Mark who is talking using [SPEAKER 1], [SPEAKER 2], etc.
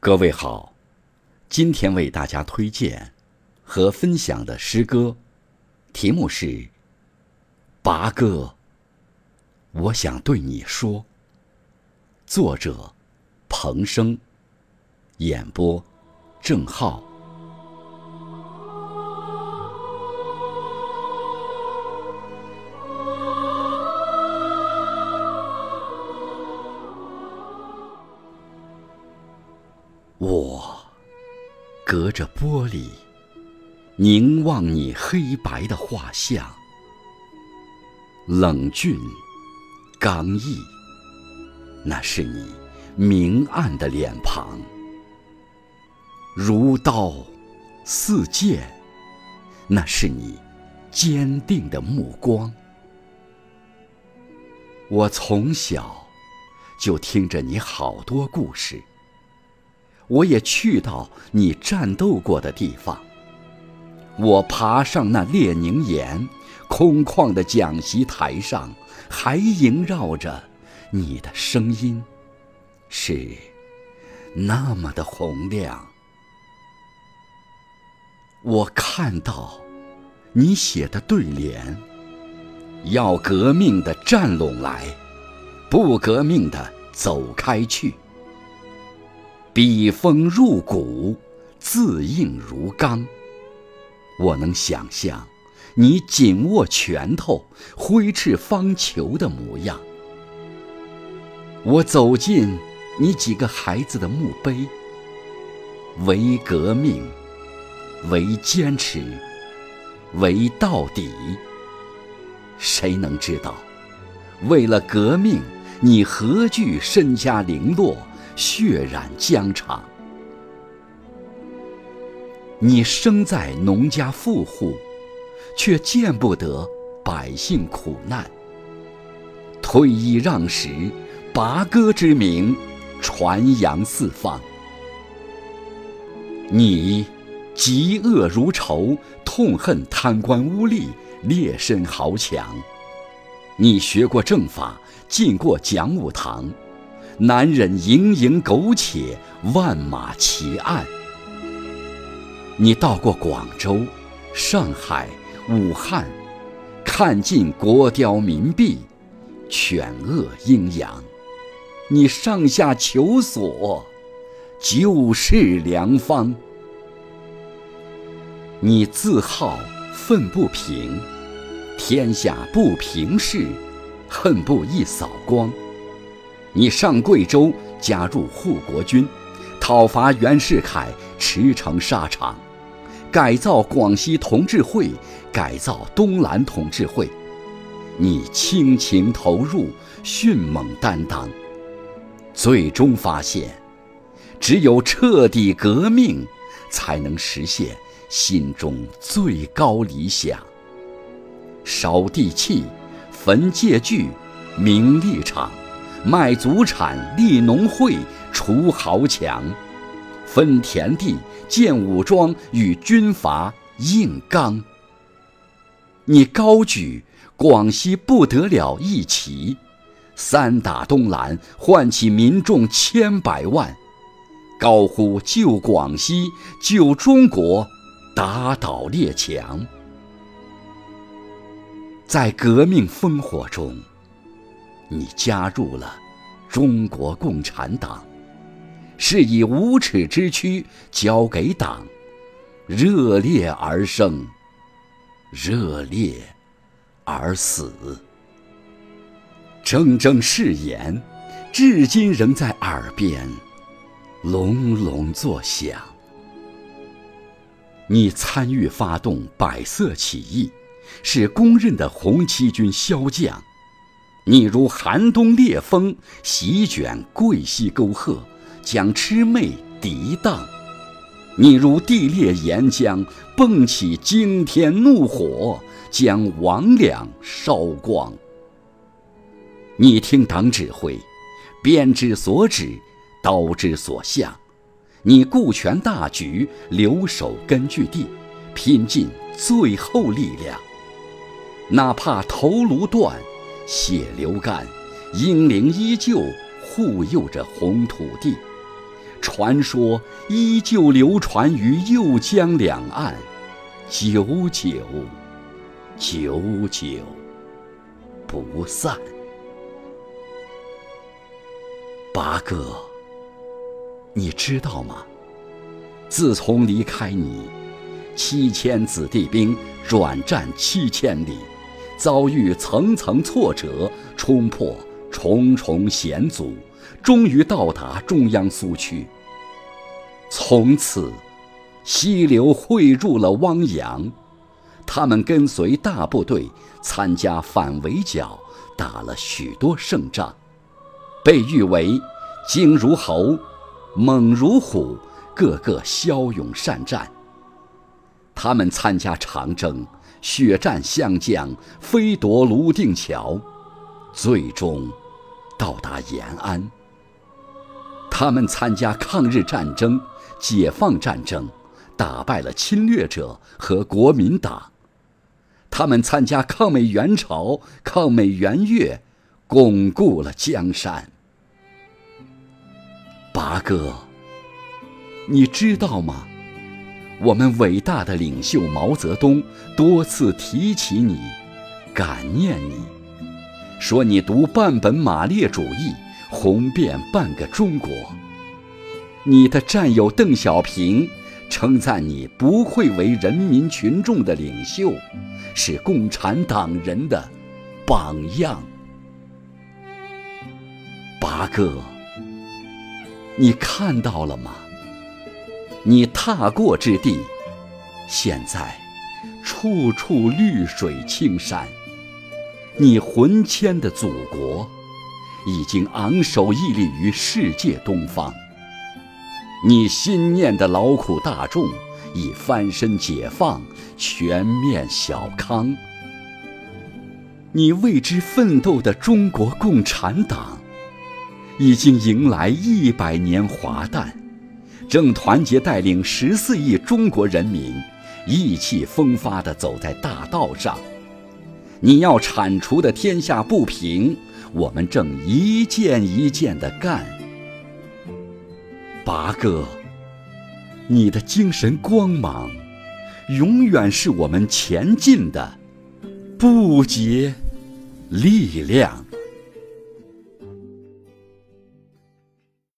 [SPEAKER 1] 各位好，今天为大家推荐和分享的诗歌，题目是《拔歌》，我想对你说。作者：彭生，演播：郑浩。我隔着玻璃凝望你黑白的画像，冷峻刚毅，那是你明暗的脸庞；如刀似剑，那是你坚定的目光。我从小就听着你好多故事。我也去到你战斗过的地方。我爬上那列宁岩，空旷的讲习台上，还萦绕着你的声音，是那么的洪亮。我看到你写的对联：要革命的站拢来，不革命的走开去。笔锋入骨，字硬如钢。我能想象你紧握拳头、挥斥方遒的模样。我走进你几个孩子的墓碑，为革命，为坚持，为到底。谁能知道，为了革命，你何惧身家零落？血染疆场，你生在农家富户，却见不得百姓苦难。退役让时，拔戈之名传扬四方。你嫉恶如仇，痛恨贪官污吏、劣绅豪强。你学过政法，进过讲武堂。难忍蝇营苟且，万马齐喑。你到过广州、上海、武汉，看尽国雕民婢，犬恶阴阳。你上下求索，救世良方。你自号愤不平，天下不平事，恨不一扫光。你上贵州加入护国军，讨伐袁世凯，驰骋沙场，改造广西同志会，改造东兰同志会。你倾情投入，迅猛担当，最终发现，只有彻底革命，才能实现心中最高理想。烧地契，焚借据，明立场。卖祖产，立农会，除豪强，分田地，建武装，与军阀硬刚。你高举广西不得了一旗，三打东南，唤起民众千百万，高呼救广西，救中国，打倒列强。在革命烽火中。你加入了中国共产党，是以无耻之躯交给党，热烈而生，热烈而死。铮铮誓言，至今仍在耳边隆隆作响。你参与发动百色起义，是公认的红七军骁将。你如寒冬烈风，席卷桂溪沟壑，将魑魅涤荡；你如地裂岩浆，迸起惊天怒火，将魍魉烧光。你听党指挥，鞭之所指，刀之所向；你顾全大局，留守根据地，拼尽最后力量，哪怕头颅断。血流干，英灵依旧护佑着红土地，传说依旧流传于右江两岸，久久，久久不散。八哥，你知道吗？自从离开你，七千子弟兵转战七千里，遭遇层层挫折，冲破重重险阻，终于到达中央苏区。从此，溪流汇入了汪洋，他们跟随大部队参加反围剿，打了许多胜仗，被誉为精如猴，猛如虎。个个骁勇善战。他们参加长征，血战湘江，飞夺泸定桥，最终到达延安。他们参加抗日战争、解放战争，打败了侵略者和国民党。他们参加抗美援朝、抗美援越，巩固了江山。八哥。你知道吗？我们伟大的领袖毛泽东多次提起你，感念你，说你读半本马列主义，红遍半个中国。你的战友邓小平称赞你不愧为人民群众的领袖，是共产党人的榜样。八哥，你看到了吗？你踏过之地，现在处处绿水青山。你魂牵的祖国，已经昂首屹立于世界东方。你心念的劳苦大众，已翻身解放，全面小康。你为之奋斗的中国共产党，已经迎来一百年华诞。正团结带领十四亿中国人民，意气风发地走在大道上。你要铲除的天下不平，我们正一件一件地干。八哥，你的精神光芒，永远是我们前进的不竭力量。